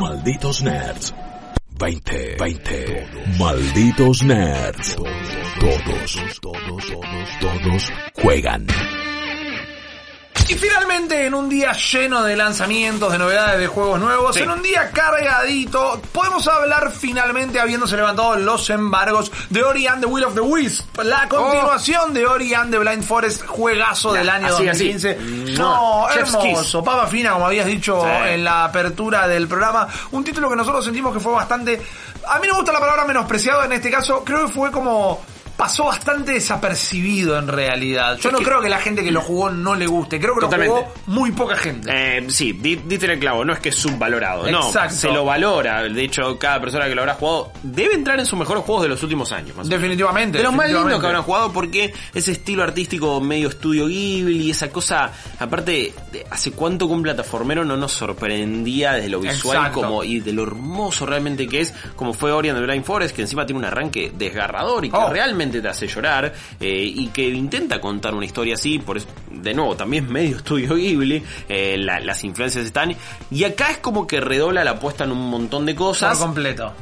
Malditos Nerds. 20, 20. Malditos Nerds. Todos, todos, todos, todos juegan. Y finalmente, en un día lleno de lanzamientos, de novedades, de juegos nuevos, Sí. en un día cargadito, podemos hablar finalmente, habiéndose levantado los embargos, de Ori and the Will of the Wisp, la continuación de Ori and the Blind Forest, juegazo del año así, así. 2015. No, No, Chef's hermoso, papa fina, como habías dicho Sí. en la apertura del programa. Un título que nosotros sentimos que fue bastante... A mí no me gusta la palabra menospreciado en este caso, creo que fue como... Pasó bastante desapercibido en realidad. Yo no creo que la gente que lo jugó no le guste. Creo que Totalmente. lo jugó muy poca gente. Eh, sí, di- diste el clavo, no es que es subvalorado, no, se lo valora, de hecho cada persona que lo habrá jugado debe entrar en sus mejores juegos de los últimos años. más. Definitivamente. De los más lindos que habrán jugado porque ese estilo artístico medio estudio Ghibli, esa cosa, aparte, hace cuánto que un plataformero no nos sorprendía desde lo visual Exacto. como y de lo hermoso realmente que es, como fue Ori and the Blind Forest, que encima tiene un arranque desgarrador y que Oh. realmente te hace llorar, eh, y que intenta contar una historia así, por eso, de nuevo, también medio estudio Ghibli, eh, la- las influencias están, y acá es como que redobla la apuesta en un montón de Por cosas, completo.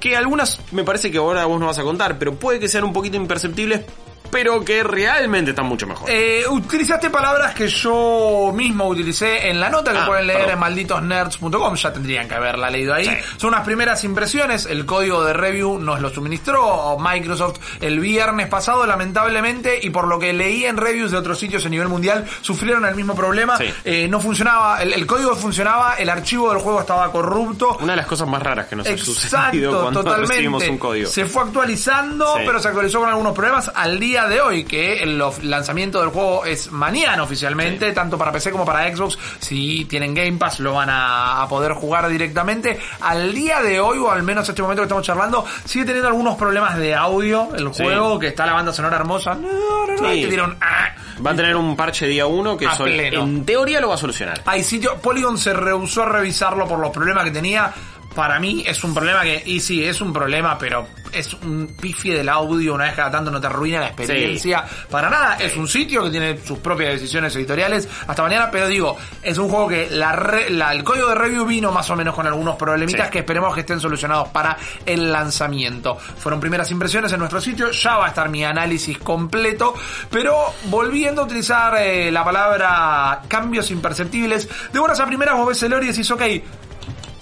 que algunas me parece que ahora vos no vas a contar, pero puede que sean un poquito imperceptibles, pero que realmente están mucho mejor. Eh, utilizaste palabras que yo mismo utilicé en la nota que Ah, pueden leer perdón. en malditosnerds.com. Ya tendrían que haberla leído ahí. Sí. Son unas primeras impresiones. El código de review nos lo suministró Microsoft el viernes pasado, lamentablemente. Y por lo que leí en reviews de otros sitios a nivel mundial, sufrieron el mismo problema. Sí. Eh, no funcionaba, el, el código funcionaba, el archivo del juego estaba corrupto. Una de las cosas más raras que nos ha sucedido Exacto, cuando totalmente. recibimos un código. Se fue actualizando, Sí. pero se actualizó con algunos problemas al día de hoy, que el lanzamiento del juego es mañana oficialmente, Sí. tanto para PC como para Xbox. Si tienen Game Pass lo van a, a poder jugar directamente. Al día de hoy, o al menos este momento que estamos charlando, sigue teniendo algunos problemas de audio el Sí. juego, que está la banda sonora hermosa. No, no, no, Sí. que tiene un, ah. Va a tener un parche día 1 que sol- en teoría lo va a solucionar. Hay sitio, Polygon se rehusó a revisarlo por los problemas que tenía. Para mí es un problema que, y sí, es un problema, pero es un pifie del audio, una vez cada tanto no te arruina la experiencia. Para nada, es un sitio que tiene sus propias decisiones editoriales. Hasta mañana, pero digo, es un juego que la, re- la- el código de review vino más o menos con algunos problemitas Sí. que esperemos que estén solucionados para el lanzamiento. Fueron primeras impresiones en nuestro sitio, ya va a estar mi análisis completo, pero volviendo a utilizar eh, la palabra cambios imperceptibles, de buenas a primeras vos ves el Ori y decís, ok,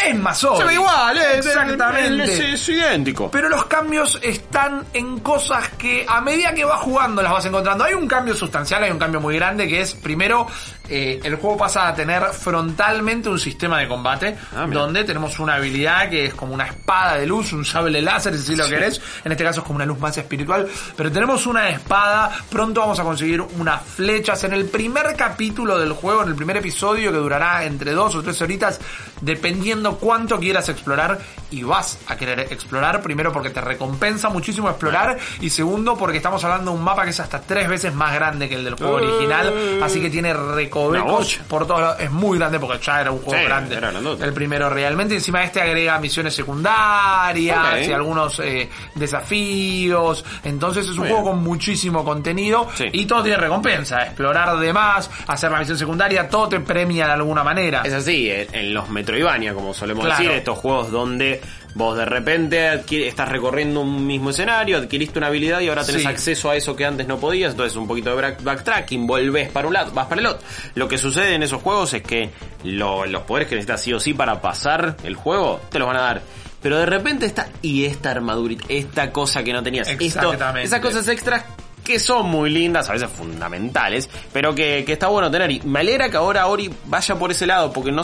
es más Ori. Se ve igual, Exactamente. Es, es idéntico. Pero los cambios están en cosas que a medida que vas jugando las vas encontrando. Hay un cambio sustancial, hay un cambio muy grande que es, primero, eh, el juego pasa a tener frontalmente un sistema de combate Ah, donde tenemos una habilidad que es como una espada de luz, un sable láser, si lo querés. En este caso es como una luz más espiritual. Pero tenemos una espada, pronto vamos a conseguir unas flechas. En el primer capítulo del juego, en el primer episodio que durará entre dos o tres horitas, dependiendo cuánto quieras explorar y vas a querer explorar, primero porque te recompensa muchísimo explorar y segundo porque estamos hablando de un mapa que es hasta tres veces más grande que el del juego original, así que tiene Una recovecos por todos lados. Es muy grande porque ya era un juego Sí, grande. era. El primero realmente. Encima este agrega misiones secundarias Ok. y algunos eh, desafíos. Entonces es un Muy juego bien. con muchísimo contenido Sí. y todo tiene recompensa. Explorar de más, hacer la misión secundaria, todo te premia de alguna manera. Es así, en, en los Metroidvania, como solemos Claro. decir, estos juegos donde vos de repente adquiere- estás recorriendo un mismo escenario, adquiriste una habilidad y ahora tenés Sí. acceso a eso que antes no podías, entonces un poquito de back- backtracking, volvés para un lado, vas para el otro. Lo que sucede en esos juegos es que lo- los poderes que necesitas sí o sí para pasar el juego, te los van a dar. Pero de repente está, y esta armadurita, esta cosa que no tenías, esto, Exactamente. esas cosas extras que son muy lindas, a veces fundamentales, pero que, que está bueno tener. Y me alegra que ahora Ori vaya por ese lado, porque no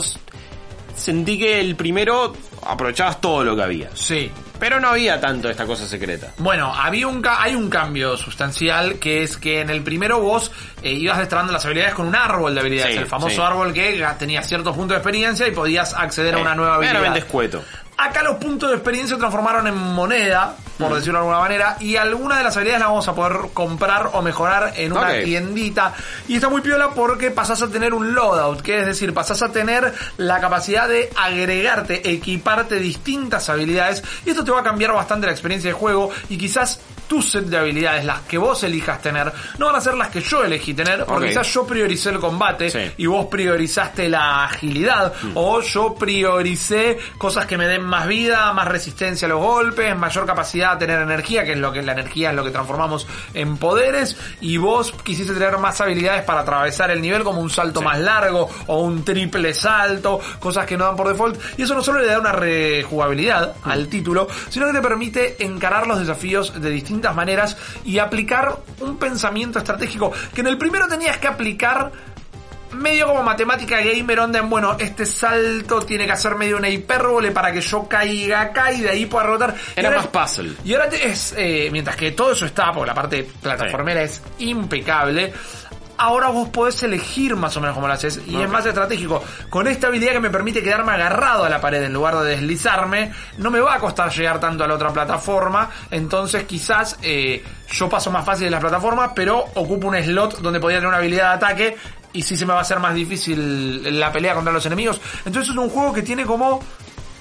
sentí que el primero aprovechabas todo lo que había. Sí. Pero no había tanto esta cosa secreta. Bueno, había un ca- hay un cambio sustancial que es que en el primero vos eh, ibas destrabando las habilidades con un árbol de habilidades, Sí, el famoso sí. árbol que tenía ciertos puntos de experiencia y podías acceder a una nueva habilidad. meramente escueto. Acá los puntos de experiencia se transformaron en moneda, por Mm. decirlo de alguna manera, y alguna de las habilidades las vamos a poder comprar o mejorar en una Ok. tiendita. Y está muy piola porque pasás a tener un loadout, que es decir, pasás a tener la capacidad de agregarte, equiparte distintas habilidades, y esto te va a cambiar bastante la experiencia de juego, y quizás tu set de habilidades, las que vos elijas tener, no van a ser las que yo elegí tener, porque quizás yo prioricé el combate Sí. y vos priorizaste la agilidad, o yo prioricé cosas que me den más vida, más resistencia a los golpes, mayor capacidad a tener energía, que es lo que la energía es lo que transformamos en poderes, y vos quisiste tener más habilidades para atravesar el nivel como un salto Sí. más largo o un triple salto, cosas que no dan por default, y eso no solo le da una rejugabilidad al título, sino que te permite encarar los desafíos de distintas maneras y aplicar un pensamiento estratégico que en el primero tenías que aplicar medio como matemática gamer onda en bueno, este salto tiene que hacer medio una hipérbole para que yo caiga acá y de ahí pueda rebotar. Y Era ahora- más puzzle. Y ahora es, eh, mientras que todo eso está, porque la parte plataformera es impecable, ahora vos podés elegir más o menos cómo lo haces y es más estratégico. Con esta habilidad que me permite quedarme agarrado a la pared en lugar de deslizarme, no me va a costar llegar tanto a la otra plataforma, entonces quizás eh, yo paso más fácil en las plataformas, pero ocupo un slot donde podría tener una habilidad de ataque y sí se me va a hacer más difícil la pelea contra los enemigos. Entonces es un juego que tiene como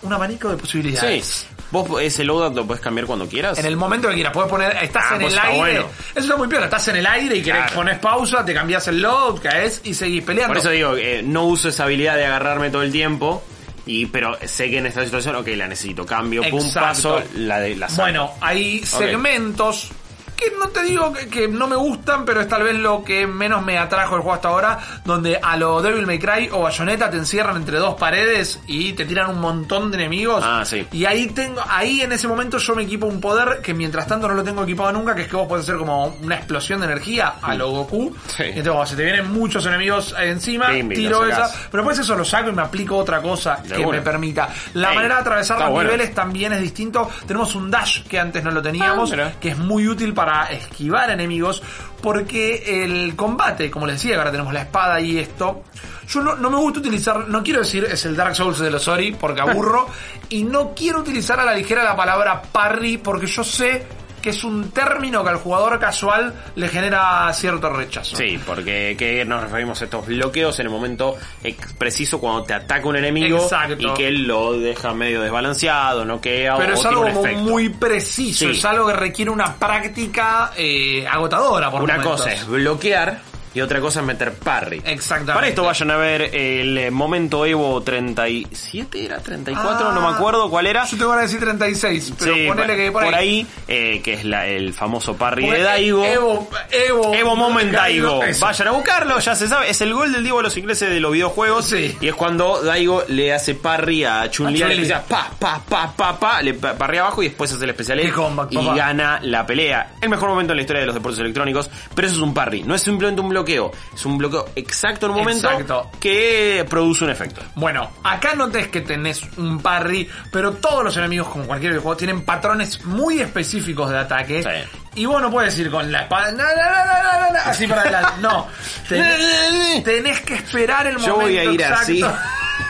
un abanico de posibilidades. Sí. Vos ese loadout lo puedes cambiar cuando quieras. En el momento que quieras, puedes poner, estás Ah, en pues el aire. bueno. Eso está muy piola, estás en el aire y querés Claro. pones pausa, te cambias el load, caes y seguís peleando. Por eso digo, eh, no uso esa habilidad de agarrarme todo el tiempo. Y, pero sé que en esta situación, ok, la necesito. Cambio, pum, Exacto. paso, la de la. Bueno, hay segmentos que no te digo que, que no me gustan, pero es tal vez lo que menos me atrajo el juego hasta ahora, donde a lo Devil May Cry o Bayonetta te encierran entre dos paredes y te tiran un montón de enemigos. Ah, sí. Y ahí tengo, ahí en ese momento yo me equipo un poder que mientras tanto no lo tengo equipado nunca, que es que vos podés hacer como una explosión de energía a lo Goku. Sí. Y entonces cuando se te vienen muchos enemigos encima, tiro esa. Pero después eso lo saco y me aplico otra cosa De que una. me permita. La Ey, manera de atravesar los bueno. niveles también es distinto. Tenemos un dash que antes no lo teníamos, Ah, que es muy útil para esquivar enemigos, porque el combate, como les decía, ahora tenemos la espada y esto, yo no, no me gusta utilizar, no quiero decir es el Dark Souls de los Ori, porque aburro, y no quiero utilizar a la ligera la palabra parry, porque yo sé que es un término que al jugador casual le genera cierto rechazo. Sí, porque que nos referimos a estos bloqueos en el momento preciso cuando te ataca un enemigo Exacto. y que él lo deja medio desbalanceado, no queda Pero es algo como muy preciso, Sí. es algo que requiere una práctica eh, agotadora por Una momentos. cosa es bloquear y otra cosa es meter parry. Exactamente. Para esto vayan a ver el momento Evo 37, ¿era 34? no me acuerdo cuál era. Ah, Yo te voy a decir 36, pero Sí, ponele que por, por ahí, eh, que es la- el famoso parry de Daigo. Evo, Evo, Evo Moment Daigo. Vayan a buscarlo, ya se sabe. Es el gol del Diego de los ingleses de los videojuegos. Sí. Y es cuando Daigo le hace parry a Chun-Li. A Le empieza pa, pa, pa, pa, pa, le pa- parry abajo y después hace el especial E comeback, y papá. gana la pelea. El mejor momento en la historia de los deportes electrónicos. Pero eso es un parry. No es simplemente un bloqueo. Es un bloqueo exacto en un momento Exacto. que produce un efecto. Bueno, acá notes que tenés un parry, pero todos los enemigos, como cualquier videojuego, tienen patrones muy específicos de ataque. Sí. Y vos no puedes ir con la espada, na, na, na, así para adelante. No. Tenés, tenés que esperar el Yo momento voy a ir exacto. así.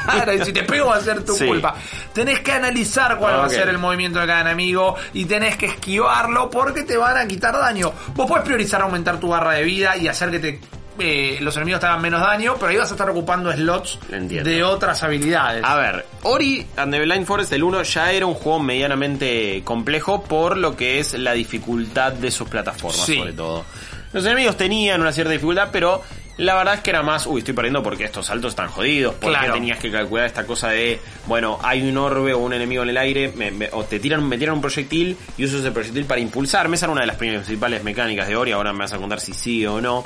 Claro, y si te pego va a ser tu Sí. culpa. Tenés que analizar cuál va a ser el movimiento de cada enemigo y tenés que esquivarlo porque te van a quitar daño. Vos puedes priorizar aumentar tu barra de vida y hacer que te eh, los enemigos te hagan menos daño, pero ahí vas a estar ocupando slots Entiendo. de otras habilidades. A ver, Ori and the Blind Forest del 1 ya era un juego medianamente complejo por lo que es la dificultad de sus plataformas, Sí. sobre todo. Los enemigos tenían una cierta dificultad, pero la verdad es que era más, uy, estoy perdiendo porque estos saltos están jodidos, porque Claro. tenías que calcular esta cosa de, bueno, hay un orbe o un enemigo en el aire, me- me- o te tiran, me tiran un proyectil y uso ese proyectil para impulsarme. Esa era una de las principales mecánicas de Ori, ahora me vas a contar si sí o no.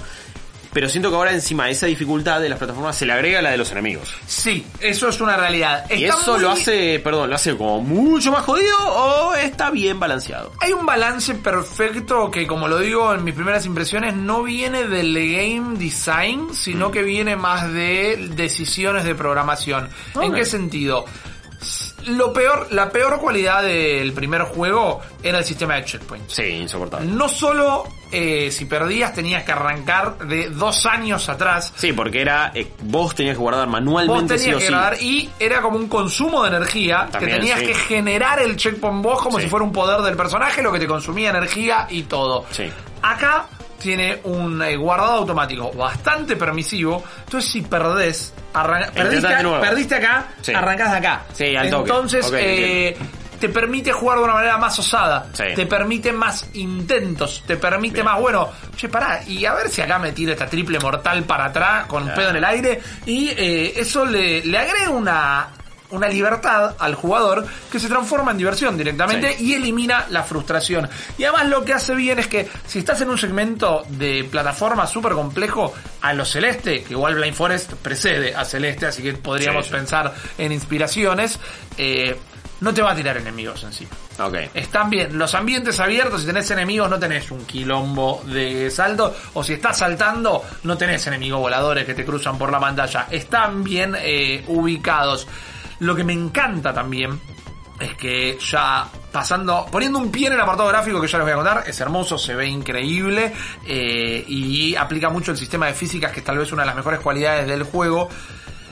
Pero siento que ahora encima de esa dificultad de las plataformas se le agrega la de los enemigos. Sí, eso es una realidad. ¿Y eso muy- lo hace, perdón, lo hace como mucho más jodido o está bien balanceado? Hay un balance perfecto que, como lo digo en mis primeras impresiones, no viene del game design, Mm. sino que viene más de decisiones de programación. ¿En qué sentido? Lo peor, la peor cualidad del primer juego era el sistema de checkpoints. Sí, insoportable. No solo eh, si perdías tenías que arrancar de dos años atrás, Sí, porque era, eh, vos tenías que guardar Vos manualmente sí tenías o que sí. grabar y era como un consumo de energía También, que tenías sí. que generar el checkpoint vos como Sí. si fuera un poder del personaje, lo que te consumía energía y todo. Sí. Acá tiene un eh, guardado automático bastante permisivo, entonces si perdés, arran- perdiste, perdiste acá, Sí. arrancás de acá. Sí, al toque. Entonces, eh, te permite jugar de una manera más osada, Sí. te permite más intentos, te permite más, bueno, che, pará, y a ver si acá me tira esta triple mortal para atrás con un Claro. pedo en el aire, y eh, eso le, le agrega una, una libertad al jugador que se transforma en diversión directamente Sí. y elimina la frustración. Y además lo que hace bien es que si estás en un segmento de plataforma súper complejo, a lo celeste, que igual Blind Forest precede a celeste, así que podríamos Sí, sí. pensar en inspiraciones, eh, no te va a tirar enemigos en sí. Ok. Están bien, los ambientes abiertos, si tenés enemigos no tenés un quilombo de salto, o si estás saltando no tenés enemigos voladores que te cruzan por la pantalla, están bien eh, ubicados. Lo que me encanta también es que ya pasando, poniendo un pie en el apartado gráfico que ya les voy a contar, es hermoso, se ve increíble eh, y aplica mucho el sistema de físicas que es tal vez una de las mejores cualidades del juego.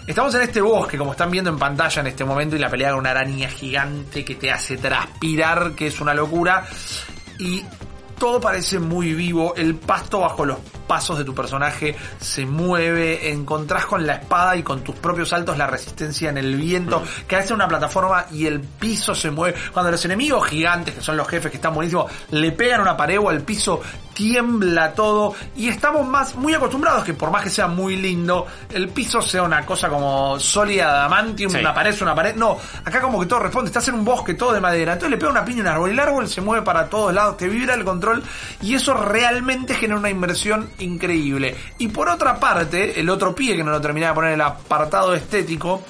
Estamos en este bosque, como están viendo en pantalla en este momento, y la pelea con una araña gigante que te hace transpirar, que es una locura. Y todo parece muy vivo, el pasto bajo los pasos de tu personaje se mueve, encontrás con la espada y con tus propios saltos la resistencia en el viento, que hace una plataforma y el piso se mueve. Cuando los enemigos gigantes, que son los jefes que están buenísimos, le pegan una pared o al piso, tiembla todo y estamos más muy acostumbrados que por más que sea muy lindo, el piso sea una cosa como sólida de adamantium, Sí. una pared es una pared. No, acá como que todo responde, estás en un bosque todo de madera, entonces le pega una piña a un árbol, el árbol se mueve para todos lados, te vibra el control y eso realmente genera una inversión increíble. Y por otra parte, el otro pie que no lo terminaba de poner en el apartado estético,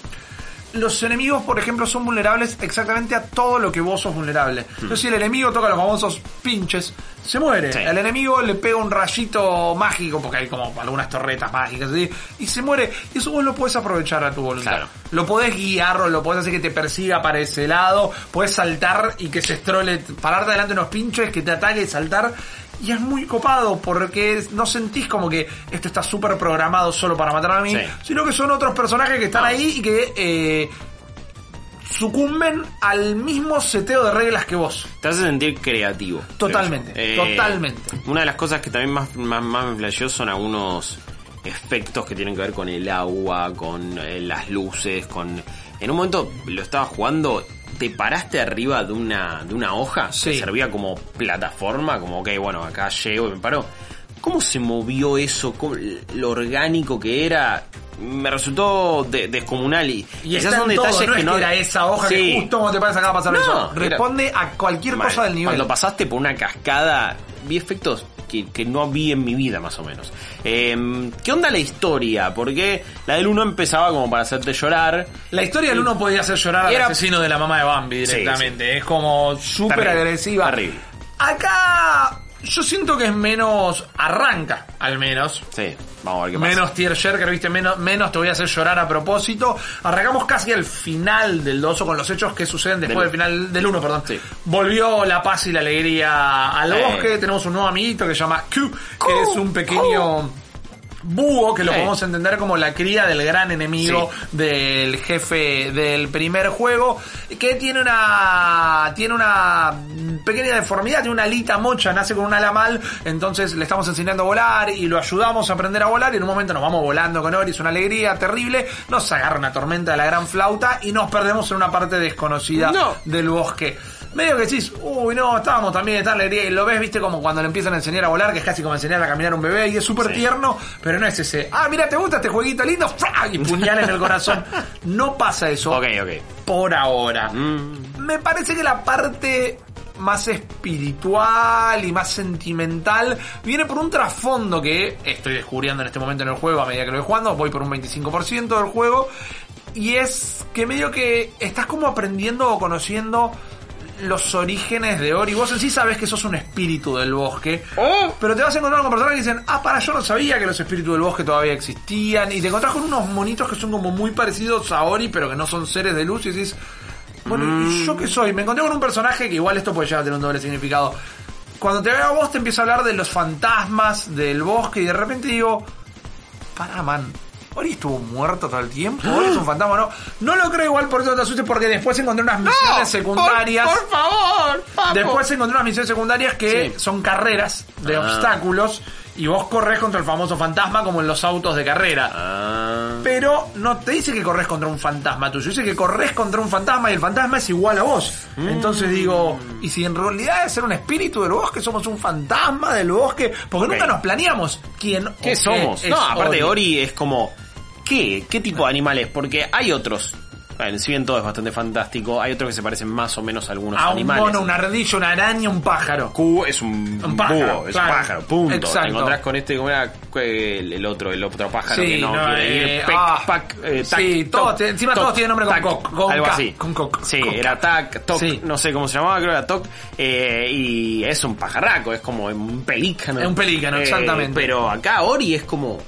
los enemigos, por ejemplo, son vulnerables exactamente a todo lo que vos sos vulnerable. Entonces, si el enemigo toca los famosos pinches, se muere. Sí. Al enemigo le pega un rayito mágico, porque hay como algunas torretas mágicas, así, y se muere. Y eso vos lo podés aprovechar a tu voluntad. Claro. Lo podés guiar, o lo podés hacer que te persiga para ese lado, podés saltar y que se estrole, pararte delante de unos pinches, que te ataque y saltar. Y es muy copado porque no sentís como que esto está súper programado solo para matar a mí, Sí. sino que son otros personajes que están No. ahí y que eh, sucumben al mismo seteo de reglas que vos. Te hace sentir creativo. Totalmente. Eh, totalmente. Una de las cosas que también más, más, más me flasheó son algunos efectos que tienen que ver con el agua, con eh, las luces, con... En un momento lo estaba jugando, te paraste arriba de una, de una hoja Sí. que servía como plataforma, como, ok, bueno, acá llego y me paro. ¿Cómo se movió eso? ¿Cómo- lo orgánico que era? Me resultó de- descomunal y, Y está son en todo, detalles no que es no que era esa hoja que Sí. justo como te parece acá pasar No, eso. era- Responde a cualquier Mal. cosa del nivel. Cuando pasaste por una cascada, vi efectos que, que no vi en mi vida, más o menos. Eh, ¿Qué onda la historia? Porque la del 1 empezaba como para hacerte llorar. La historia del uno podía hacer llorar Era- al asesino de la mamá de Bambi Sí, directamente. Es como súper agresiva. Acá yo siento que es menos. Arranca, al menos. Sí, vamos a ver qué pasa. Menos tier que viste, menos, menos te voy a hacer llorar a propósito. Arrancamos casi al final del 2 o con los hechos que suceden después Del- del final del 1, perdón. Sí. Volvió la paz y la alegría al Eh. bosque. Tenemos un nuevo amiguito que se llama Q, que es un pequeño búho que lo Sí. podemos entender como la cría del gran enemigo del jefe del primer juego que tiene una tiene una pequeña deformidad tiene una alita mocha nace con un ala mal entonces le estamos enseñando a volar y lo ayudamos a aprender a volar y en un momento nos vamos volando con Ori es una alegría terrible nos agarra una tormenta de la gran flauta y nos perdemos en una parte desconocida No. del bosque medio que decís, uy, no, estábamos también en tal alegría. Y lo ves, viste, como cuando le empiezan a enseñar a volar, que es casi como enseñar a caminar a un bebé. Y es súper Sí. tierno, pero no es ese, ah, mira, ¿te gusta este jueguito lindo? ¡Fra! Y puñal en el corazón. No pasa eso Ok, ok. por ahora. Mm, Me parece que la parte más espiritual y más sentimental viene por un trasfondo que estoy descubriendo en este momento en el juego a medida que lo voy jugando, voy por un 25% del juego y es que medio que estás como aprendiendo o conociendo los orígenes de Ori. Vos en sí sabes que sos un espíritu del bosque. Oh. Pero te vas a encontrar con personas que dicen, ah, para, yo no sabía que los espíritus del bosque todavía existían. Y te encontrás con unos monitos que son como muy parecidos a Ori, pero que no son seres de luz. Y decís, bueno, ¿y yo qué soy? Me encontré con un personaje que igual esto puede llegar a tener un doble significado. Cuando te veo a vos te empiezo a hablar de los fantasmas del bosque y de repente digo, para, man. Ori estuvo muerto todo el tiempo. Ori es un fantasma, no. No lo creo igual, por eso no te asustes, porque después encontré unas misiones secundarias. Por, por favor, papo. Después encontré unas misiones secundarias que Sí. son carreras de Ah. obstáculos y vos corres contra el famoso fantasma como en los autos de carrera. Ah. Pero no te dice que corres contra un fantasma tuyo, dice que corres contra un fantasma y el fantasma es igual a vos. Mm. Entonces digo, ¿y si en realidad es ser un espíritu del bosque, somos un fantasma del bosque? Porque nunca nos planeamos quién o ¿Qué somos? es No, aparte Ori. Ori es como... ¿Qué? ¿Qué tipo de animal es? Porque hay otros. Bueno, si bien todo es bastante fantástico, hay otros que se parecen más o menos a algunos A un animales. mono, una ardilla, una araña, un pájaro. Q es un, Un pájaro, búho, es claro. un pájaro, punto. Exacto. Te encontrás con este, como era el, el otro, el otro pájaro Sí, que no, no, quiere eh, ir. Pec, ah, pac, eh, tac, sí, toc, todos te- encima toc, todos tienen nombre con tac, coc, con algo K, así. con coc, Sí, con era tac, toc, Sí. no sé cómo se llamaba, creo que era toc. eh, y es un pajarraco, es como un pelícano. Es un pelícano, exactamente. Pero acá Ori es como.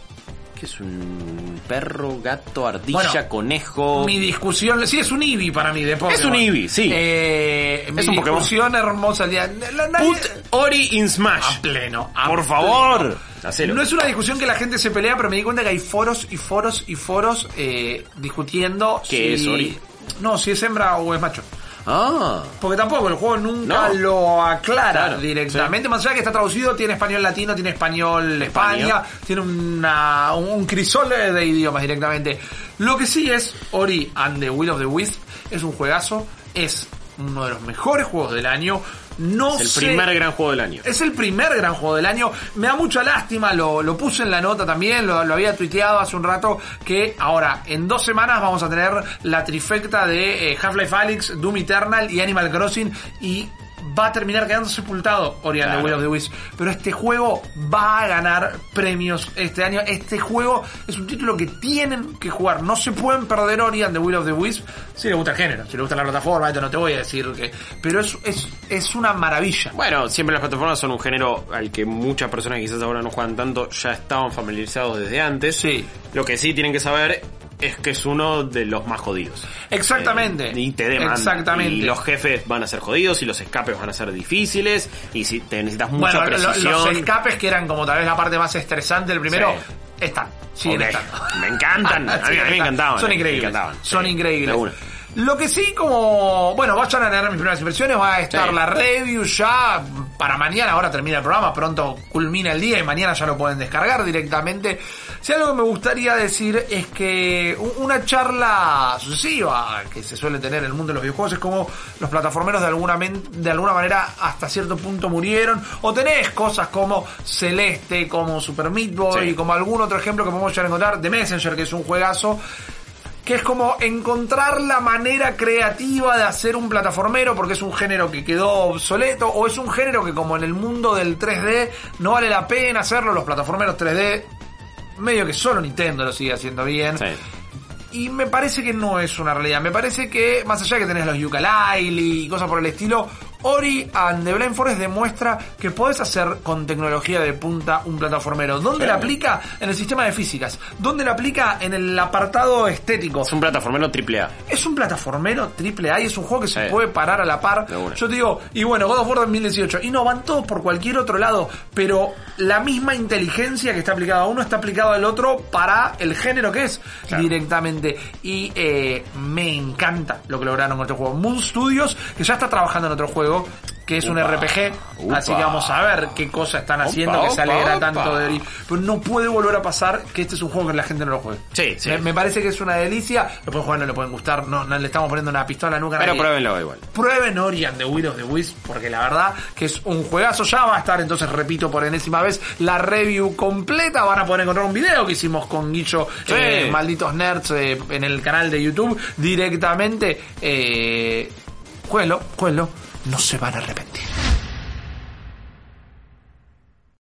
¿Qué es un perro, gato, ardilla, Bueno, conejo? Mi discusión, sí, es un Eevee para mí de Pokémon. un Eevee, sí. Eh, mi Es Pokémon. discusión hermosa la- nadie- Put Ori in Smash. a pleno. a Por pleno. favor. Hacelo. No es una discusión que la gente se pelea, pero me di cuenta que hay foros y foros y foros eh, discutiendo ¿Qué si... es Ori? No, si es hembra o es macho. Ah. Porque tampoco el juego nunca No. lo aclara Claro, directamente. Más allá que está traducido, tiene español latino, tiene español España, España. tiene una, un crisol de idiomas directamente. Lo que sí es Ori and the Will of the Wisp es un juegazo, es uno de los mejores juegos del año. No Es el sé- primer gran juego del año. es el primer gran juego del año. Me da mucha lástima, lo, lo puse en la nota también, lo, lo había tuiteado hace un rato, que ahora, en dos semanas vamos a tener la trifecta de eh, Half-Life Alyx, Doom Eternal y Animal Crossing y va a terminar quedando sepultado Ori and the Claro. Will of the Wisps. Pero este juego va a ganar premios este año. Este juego es un título que tienen que jugar. No se pueden perder Ori and the Will of the Wisps si le gusta el género, si le gusta la plataforma, esto no te voy a decir que... Pero es, es, es una maravilla. Bueno, siempre las plataformas son un género al que muchas personas que quizás ahora no juegan tanto ya estaban familiarizados desde antes. Sí. Lo que sí tienen que saber es que es uno de los más jodidos. Exactamente. Eh, y te demanda. Exactamente. Y los jefes van a ser jodidos y los escapes van a ser difíciles y si te necesitas mucha Bueno, precisión. los escapes que eran como tal vez la parte más estresante del primero, Sí. están, siguen Ok. estando. Me encantan. A mí- a mí me encantaban, Son me increíbles. encantaban. Son Sí, increíbles. De. Lo que sí, como, bueno, vayan a tener mis primeras impresiones, va a estar Sí. la review ya para mañana, ahora termina el programa, pronto culmina el día y mañana ya lo pueden descargar directamente. Si algo que me gustaría decir es que una charla sucesiva que se suele tener en el mundo de los videojuegos es como los plataformeros de alguna, de alguna manera hasta cierto punto murieron, o tenés cosas como Celeste, como Super Meat Boy, Sí. como algún otro ejemplo que podemos llegar a encontrar, The Messenger, que es un juegazo, que es como encontrar la manera creativa de hacer un plataformero porque es un género que quedó obsoleto o es un género que como en el mundo del 3D no vale la pena hacerlo, los plataformeros 3D medio que solo Nintendo lo sigue haciendo bien. Sí. Y me parece que no es una realidad. Me parece que, más allá que tenés los Yooka-Laylee y cosas por el estilo, Ori and the Blind Forest demuestra que podés hacer con tecnología de punta un plataformero. ¿Dónde Sí. la aplica? En el sistema de físicas. ¿Dónde la aplica? En el apartado estético. Es un plataformero triple A. Es un plataformero triple A y es un juego que se Sí. puede parar a la par. Yo te digo, y bueno, God of War 2018. Y no, van todos por cualquier otro lado, pero la misma inteligencia que está aplicada a uno está aplicada al otro para el género que es Claro. directamente. Y eh, me encanta lo que lograron con este juego. Moon Studios, que ya está trabajando en otro juego, que es un RPG. upa. Así que vamos a ver qué cosa están haciendo Opa, que se alegra tanto de Ori. Pero no puede volver a pasar que este es un juego que la gente no lo juegue. Sí, sí. Me, me parece que es una delicia. Lo pueden jugar, no le pueden gustar. No, no le estamos poniendo una pistola nunca. Pero pruébenlo igual. Prueben Ori and the Will of the Wisp, porque la verdad que es un juegazo. Ya va a estar, entonces repito por enésima vez, la review completa. Van a poder encontrar un video que hicimos con Guillo, Sí. eh, Malditos Nerds, eh, en el canal de YouTube, directamente. Eh, jueguenlo, jueguenlo. No se van a arrepentir.